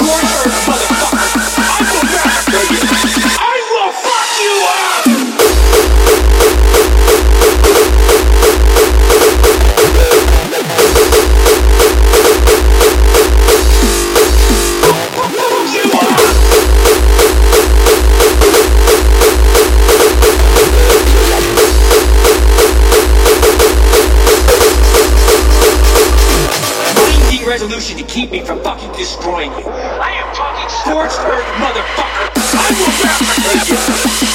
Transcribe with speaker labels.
Speaker 1: More. resolution to keep me from fucking destroying you. I am fucking scorched earth, motherfucker. I will rap